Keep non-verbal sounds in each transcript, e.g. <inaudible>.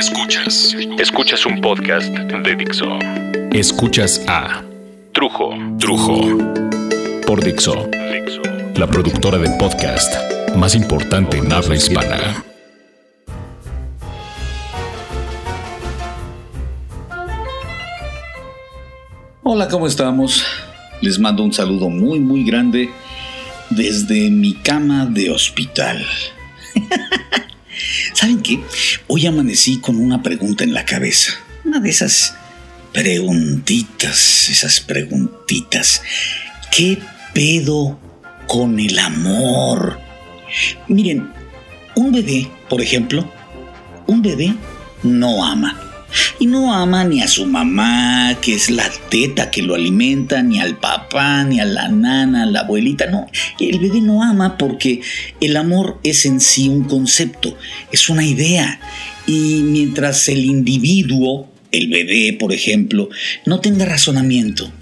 Escuchas. Escuchas un podcast de Dixo. Escuchas a Trujo. Trujo. Por Dixo. La productora de podcast más importante en habla hispana. Hola, ¿cómo estamos? Les mando un saludo muy, muy grande desde mi cama de hospital. <laughs> ¿Saben qué? Hoy amanecí con una pregunta en la cabeza. Una de esas preguntitas, esas preguntitas. ¿Qué pedo con el amor? Miren, un bebé, por ejemplo, un bebé no ama. Y no ama ni a su mamá, que es la teta que lo alimenta, ni al papá, ni a la nana, a la abuelita. No, el bebé no ama porque el amor es en sí un concepto, es una idea. Y mientras el individuo, el bebé, por ejemplo, no tenga razonamiento,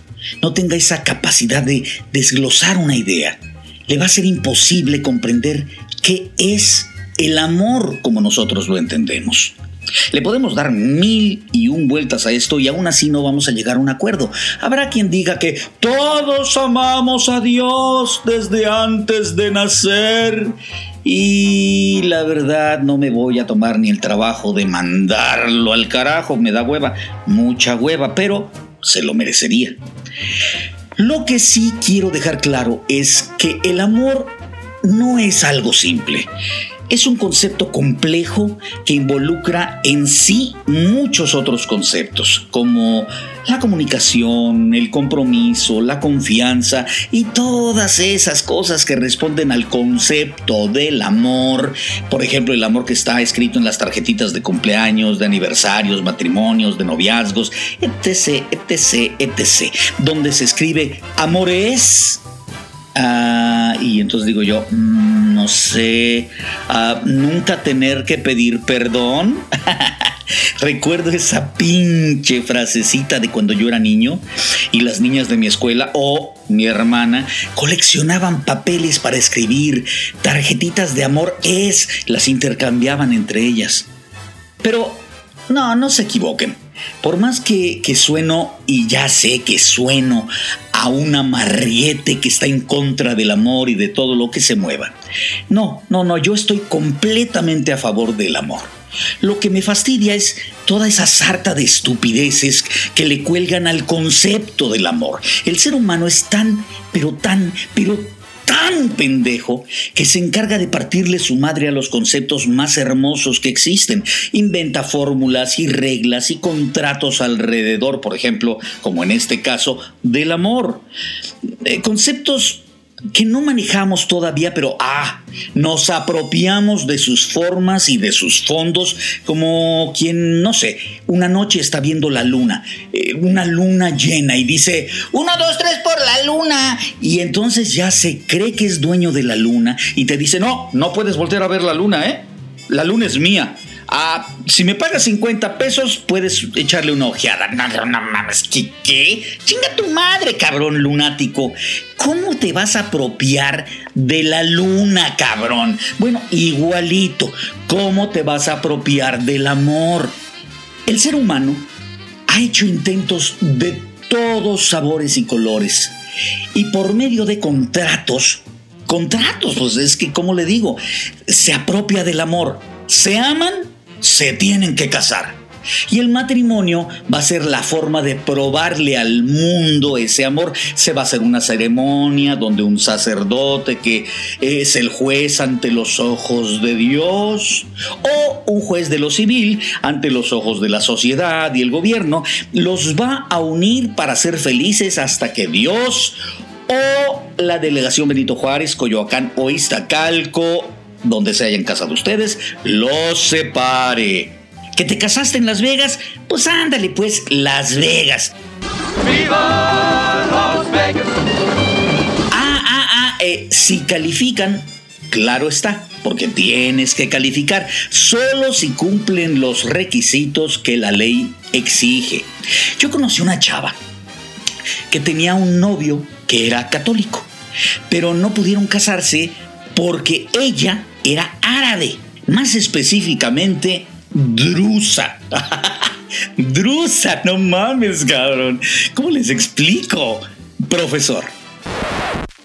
no tenga esa capacidad de desglosar una idea, le va a ser imposible comprender qué es el amor como nosotros lo entendemos. Le podemos dar mil y un vueltas a esto y aún así no vamos a llegar a un acuerdo. Habrá quien diga que todos amamos a Dios desde antes de nacer y la verdad no me voy a tomar ni el trabajo de mandarlo al carajo, me da hueva, mucha hueva, pero se lo merecería. Lo que sí quiero dejar claro es que el amor no es algo simple es un concepto complejo que involucra en sí muchos otros conceptos, como la comunicación, el compromiso, la confianza y todas esas cosas que responden al concepto del amor. Por ejemplo, el amor que está escrito en las tarjetitas de cumpleaños, de aniversarios, matrimonios, de noviazgos, etc., etc., etc., donde se escribe amor es Ah, y entonces digo yo, mm, no sé, ah, nunca tener que pedir perdón. <laughs> Recuerdo esa pinche frasecita de cuando yo era niño y las niñas de mi escuela o mi hermana coleccionaban papeles para escribir, tarjetitas de amor es, las intercambiaban entre ellas. Pero no, no se equivoquen. Por más que, que sueno, y ya sé que sueno a un amarriete que está en contra del amor y de todo lo que se mueva. No, no, no, yo estoy completamente a favor del amor. Lo que me fastidia es toda esa sarta de estupideces que le cuelgan al concepto del amor. El ser humano es tan, pero tan, pero tan pendejo que se encarga de partirle su madre a los conceptos más hermosos que existen. Inventa fórmulas y reglas y contratos alrededor, por ejemplo, como en este caso, del amor. Eh, conceptos que no manejamos todavía, pero ah, nos apropiamos de sus formas y de sus fondos como quien, no sé, una noche está viendo la luna, eh, una luna llena y dice, uno, dos, tres por la luna, y entonces ya se cree que es dueño de la luna y te dice, no, no puedes volver a ver la luna, ¿eh? La luna es mía. Ah, si me pagas 50 pesos, puedes echarle una ojeada. No, no, no mames, ¿qué, ¿qué? Chinga tu madre, cabrón lunático. ¿Cómo te vas a apropiar de la luna, cabrón? Bueno, igualito. ¿Cómo te vas a apropiar del amor? El ser humano ha hecho intentos de todos sabores y colores. Y por medio de contratos, contratos, pues es que, como le digo, se apropia del amor. Se aman se tienen que casar. Y el matrimonio va a ser la forma de probarle al mundo ese amor. Se va a hacer una ceremonia donde un sacerdote que es el juez ante los ojos de Dios o un juez de lo civil ante los ojos de la sociedad y el gobierno los va a unir para ser felices hasta que Dios o la delegación Benito Juárez, Coyoacán o Iztacalco donde se hayan casado ustedes, los separe. ¿Que te casaste en Las Vegas? Pues ándale, pues, Las Vegas. ¡Viva Las Vegas! Ah, ah, ah, eh, si califican, claro está, porque tienes que calificar, solo si cumplen los requisitos que la ley exige. Yo conocí una chava que tenía un novio que era católico, pero no pudieron casarse porque ella era árabe, más específicamente drusa. <laughs> drusa, no mames, cabrón. ¿Cómo les explico? Profesor.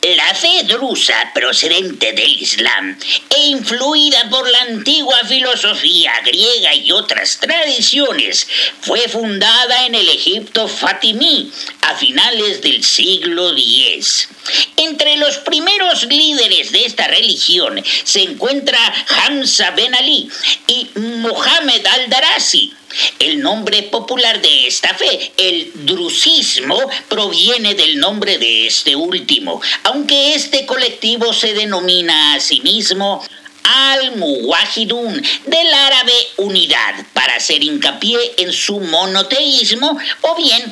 La fe drusa, procedente del Islam e influida por la antigua filosofía griega y otras tradiciones, fue fundada en el Egipto fatimí a finales del siglo X. Entre los primeros líderes de esta religión se encuentra Hamza Ben Ali y Mohammed al-Darasi el nombre popular de esta fe, el drusismo, proviene del nombre de este último, aunque este colectivo se denomina a sí mismo al-Muwahidun, del árabe unidad, para hacer hincapié en su monoteísmo, o bien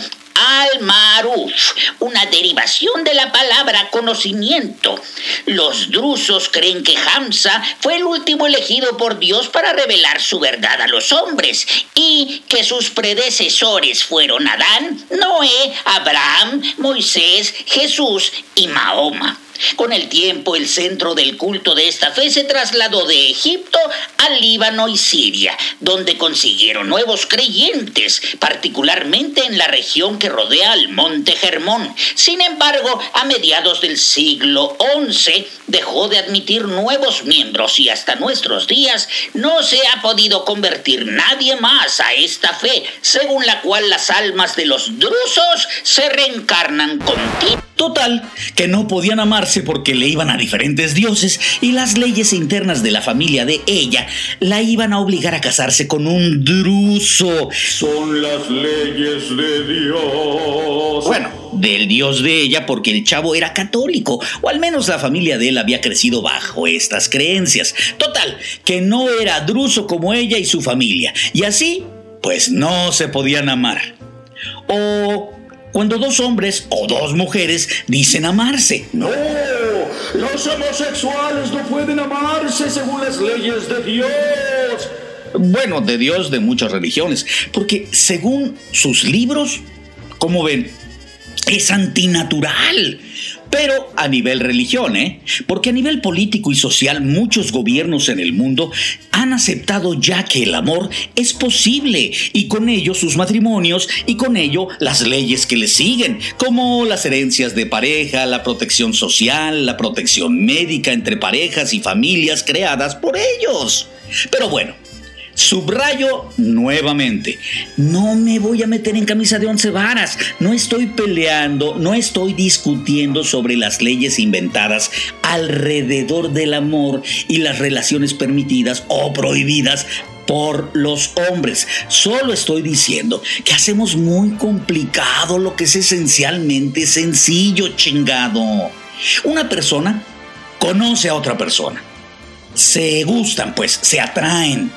al-Maruf, una derivación de la palabra conocimiento. Los drusos creen que Hamza fue el último elegido por Dios para revelar su verdad a los hombres y que sus predecesores fueron Adán, Noé, Abraham, Moisés, Jesús y Mahoma. Con el tiempo, el centro del culto de esta fe se trasladó de Egipto al Líbano y Siria, donde consiguieron nuevos creyentes, particularmente en la región que rodea al Monte Germón. Sin embargo, a mediados del siglo XI dejó de admitir nuevos miembros y hasta nuestros días no se ha podido convertir nadie más a esta fe, según la cual las almas de los drusos se reencarnan continuamente. Total, que no podían amarse porque le iban a diferentes dioses y las leyes internas de la familia de ella la iban a obligar a casarse con un druso. Son las leyes de Dios. Bueno, del dios de ella porque el chavo era católico, o al menos la familia de él había crecido bajo estas creencias. Total, que no era druso como ella y su familia, y así, pues no se podían amar. O cuando dos hombres o dos mujeres dicen amarse. No, los homosexuales no pueden amarse según las leyes de Dios. Bueno, de Dios de muchas religiones, porque según sus libros, como ven, es antinatural. Pero a nivel religión, ¿eh? Porque a nivel político y social muchos gobiernos en el mundo han aceptado ya que el amor es posible y con ello sus matrimonios y con ello las leyes que le siguen, como las herencias de pareja, la protección social, la protección médica entre parejas y familias creadas por ellos. Pero bueno, Subrayo nuevamente, no me voy a meter en camisa de once varas, no estoy peleando, no estoy discutiendo sobre las leyes inventadas alrededor del amor y las relaciones permitidas o prohibidas por los hombres. Solo estoy diciendo que hacemos muy complicado lo que es esencialmente sencillo, chingado. Una persona conoce a otra persona. Se gustan, pues, se atraen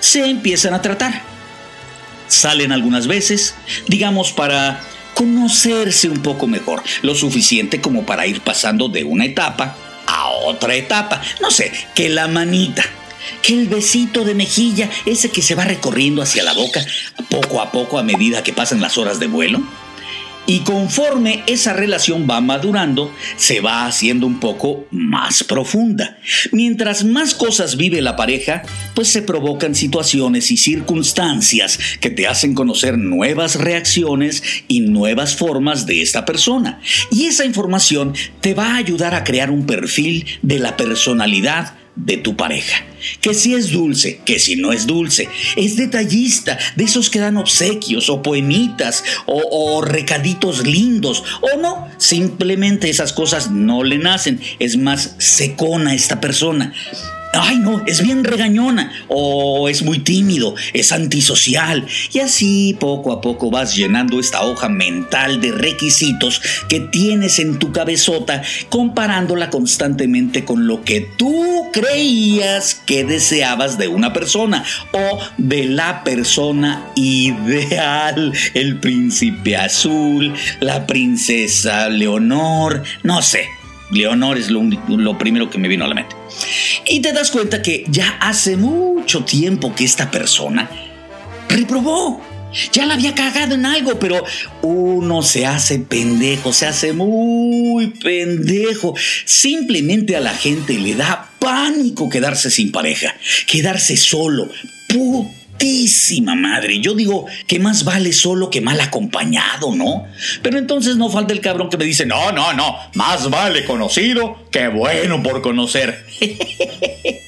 se empiezan a tratar. Salen algunas veces, digamos, para conocerse un poco mejor, lo suficiente como para ir pasando de una etapa a otra etapa. No sé, que la manita, que el besito de mejilla, ese que se va recorriendo hacia la boca poco a poco a medida que pasan las horas de vuelo. Y conforme esa relación va madurando, se va haciendo un poco más profunda. Mientras más cosas vive la pareja, pues se provocan situaciones y circunstancias que te hacen conocer nuevas reacciones y nuevas formas de esta persona. Y esa información te va a ayudar a crear un perfil de la personalidad de tu pareja. Que si es dulce, que si no es dulce, es detallista, de esos que dan obsequios o poemitas o, recaditos lindos, o no, simplemente esas cosas no le nacen, es más secona esta persona ay no, es bien regañona, o es muy tímido, es antisocial, y así poco a poco vas llenando esta hoja mental de requisitos que tienes en tu cabezota, comparándola constantemente con lo que tú creías que deseabas de una persona o de la persona ideal, el príncipe azul, la princesa Leonor, no sé, Leonor es lo, primero que me vino a la mente. Y te das cuenta que ya hace mucho tiempo que esta persona reprobó. Ya la había cagado en algo, pero uno se hace pendejo, se hace muy pendejo. Simplemente a la gente le da pánico quedarse sin pareja, quedarse solo. Puta santísima madre. Yo digo que más vale solo que mal acompañado, ¿no? Pero entonces no falta el cabrón que me dice, no, no, no, más vale conocido que bueno por conocer. <laughs>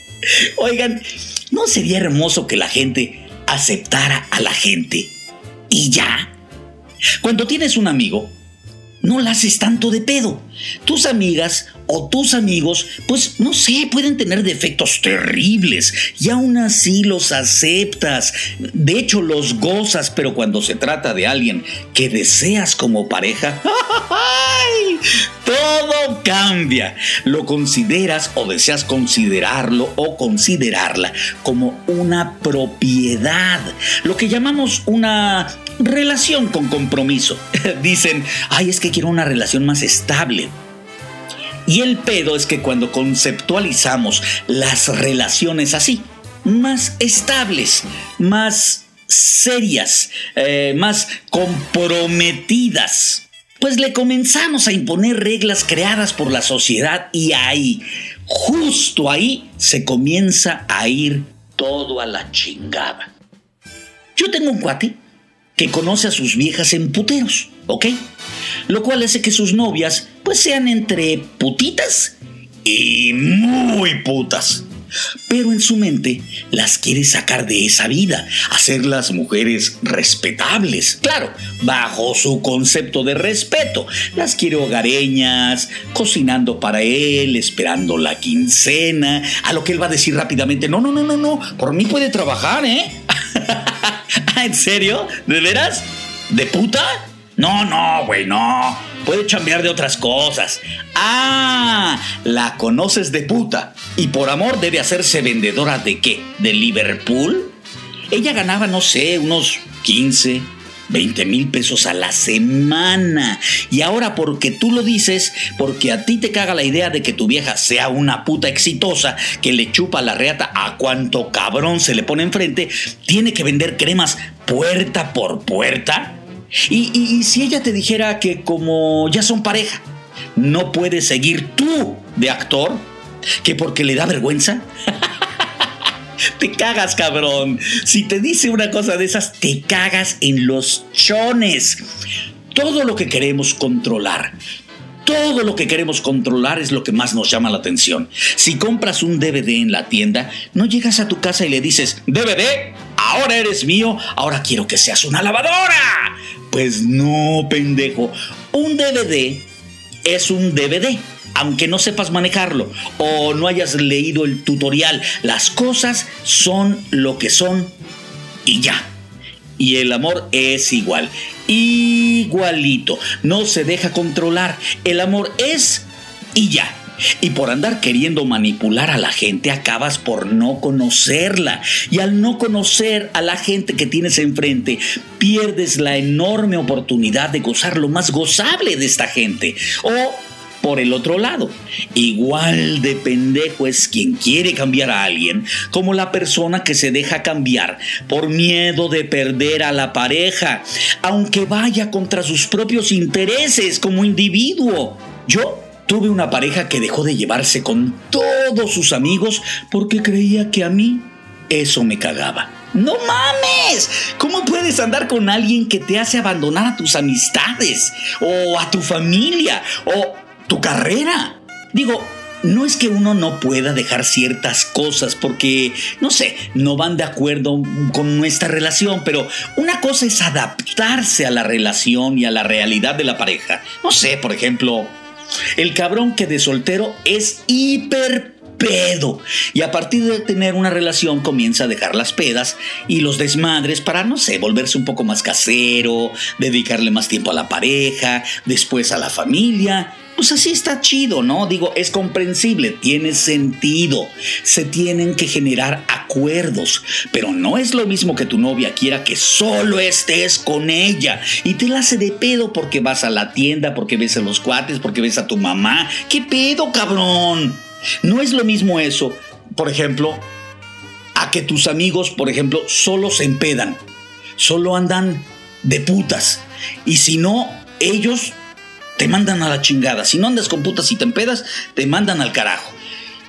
Oigan, ¿no sería hermoso que la gente aceptara a la gente? Y ya. Cuando tienes un amigo, no la haces tanto de pedo. Tus amigas o tus amigos, pues no sé, pueden tener defectos terribles y aún así los aceptas. De hecho, los gozas, pero cuando se trata de alguien que deseas como pareja, <laughs> todo cambia. Lo consideras o deseas considerarlo o considerarla como una propiedad, lo que llamamos una relación con compromiso. <laughs> Dicen, ay, es que quiero una relación más estable. Y el pedo es que cuando conceptualizamos las relaciones así, más estables, más serias, eh, más comprometidas, pues le comenzamos a imponer reglas creadas por la sociedad y ahí, justo ahí, se comienza a ir todo a la chingada. Yo tengo un cuate que conoce a sus viejas en puteros, ¿ok? Lo cual hace que sus novias pues sean entre putitas y muy putas. Pero en su mente las quiere sacar de esa vida, hacerlas mujeres respetables. Claro, bajo su concepto de respeto. Las quiere hogareñas, cocinando para él, esperando la quincena. A lo que él va a decir rápidamente, no, no, no, no, no, por mí puede trabajar, ¿eh? <laughs> ¿En serio? ¿De veras? ¿De puta? No, no, güey, no. Puede chambear de otras cosas. Ah, la conoces de puta. Y por amor debe hacerse vendedora de qué? ¿De Liverpool? Ella ganaba, no sé, unos 15, 20 mil pesos a la semana. Y ahora porque tú lo dices, porque a ti te caga la idea de que tu vieja sea una puta exitosa que le chupa la reata a cuanto cabrón se le pone enfrente, tiene que vender cremas puerta por puerta. Y, si ella te dijera que como ya son pareja, no puedes seguir tú de actor, que porque le da vergüenza. <laughs> te cagas, cabrón. Si te dice una cosa de esas, te cagas en los chones. Todo lo que queremos controlar, todo lo que queremos controlar es lo que más nos llama la atención. Si compras un DVD en la tienda, no llegas a tu casa y le dices, DVD, ahora eres mío, ahora quiero que seas una lavadora. Pues no, pendejo. Un DVD es un DVD aunque no sepas manejarlo o no hayas leído el tutorial. Las cosas son lo que son y ya. Y el amor es igual, igualito, no se deja controlar. El amor es y ya. Y por andar queriendo manipular a la gente acabas por no conocerla. Y al no conocer a la gente que tienes enfrente, pierdes la enorme oportunidad de gozar lo más gozable de esta gente. O por el otro lado, igual de pendejo es quien quiere cambiar a alguien como la persona que se deja cambiar por miedo de perder a la pareja, aunque vaya contra sus propios intereses como individuo. Yo tuve una pareja que dejó de llevarse con todos sus amigos porque creía que a mí eso me cagaba. No mames, ¿cómo puedes andar con alguien que te hace abandonar a tus amistades o a tu familia o tu carrera. Digo, no es que uno no pueda dejar ciertas cosas porque, no sé, no van de acuerdo con nuestra relación, pero una cosa es adaptarse a la relación y a la realidad de la pareja. No sé, por ejemplo, el cabrón que de soltero es hiper pedo. Y a partir de tener una relación comienza a dejar las pedas y los desmadres para, no sé, volverse un poco más casero, dedicarle más tiempo a la pareja, después a la familia pues así está chido, ¿no? Digo, es comprensible, tiene sentido. Se tienen que generar acuerdos, pero no es lo mismo que tu novia quiera que solo estés con ella y te la hace de pedo porque vas a la tienda, porque ves a los cuates, porque ves a tu mamá. ¿Qué pedo, cabrón? No es lo mismo eso, por ejemplo, a que tus amigos, por ejemplo, solo se empedan, solo andan de putas. Y si no, ellos te mandan a la chingada. Si no andas con putas y te empedas, te mandan al carajo.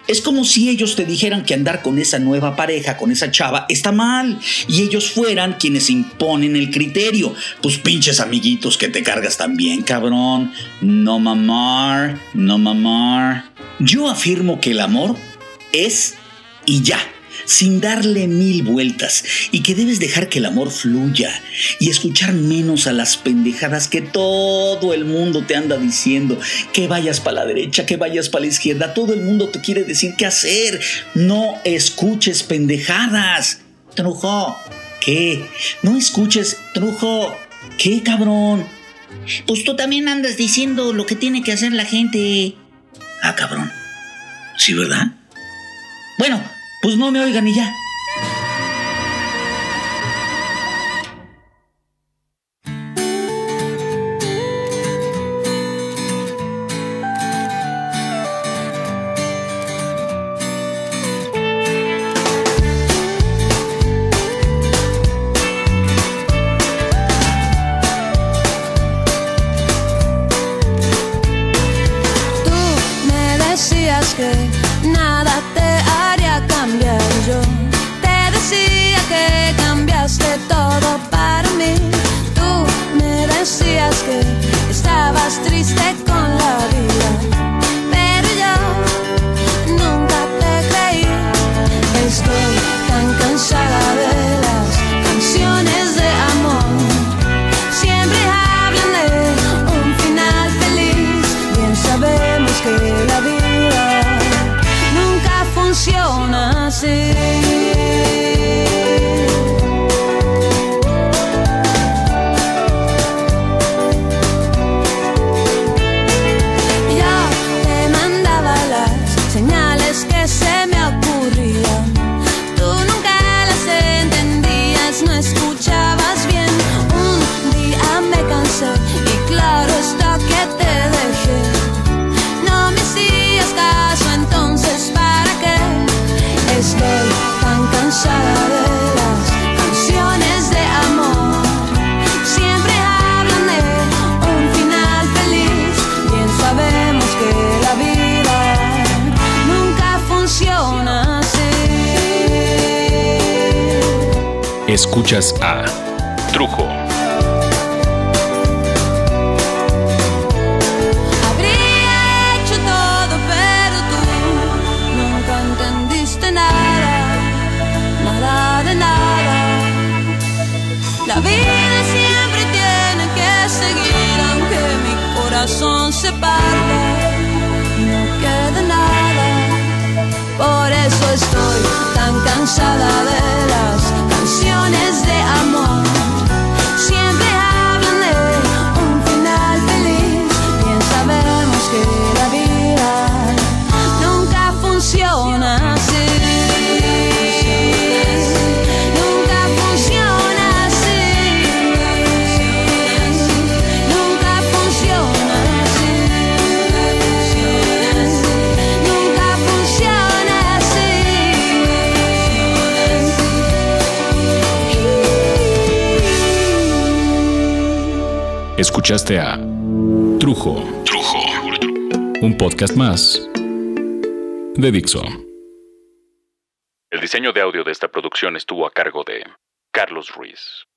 Es como si ellos te dijeran que andar con esa nueva pareja, con esa chava, está mal. Y ellos fueran quienes imponen el criterio. Pues pinches amiguitos que te cargas también, cabrón. No mamar, no mamar. Yo afirmo que el amor es y ya sin darle mil vueltas y que debes dejar que el amor fluya y escuchar menos a las pendejadas que todo el mundo te anda diciendo, que vayas para la derecha, que vayas para la izquierda, todo el mundo te quiere decir qué hacer, no escuches pendejadas. Trujo, ¿qué? No escuches, trujo, ¿qué cabrón? Pues tú también andas diciendo lo que tiene que hacer la gente. Ah, cabrón. ¿Sí, verdad? Bueno, pues no me oigan y ya. Escuchas a Escuchaste a Trujo. Trujo. Un podcast más de Dixo. El diseño de audio de esta producción estuvo a cargo de Carlos Ruiz.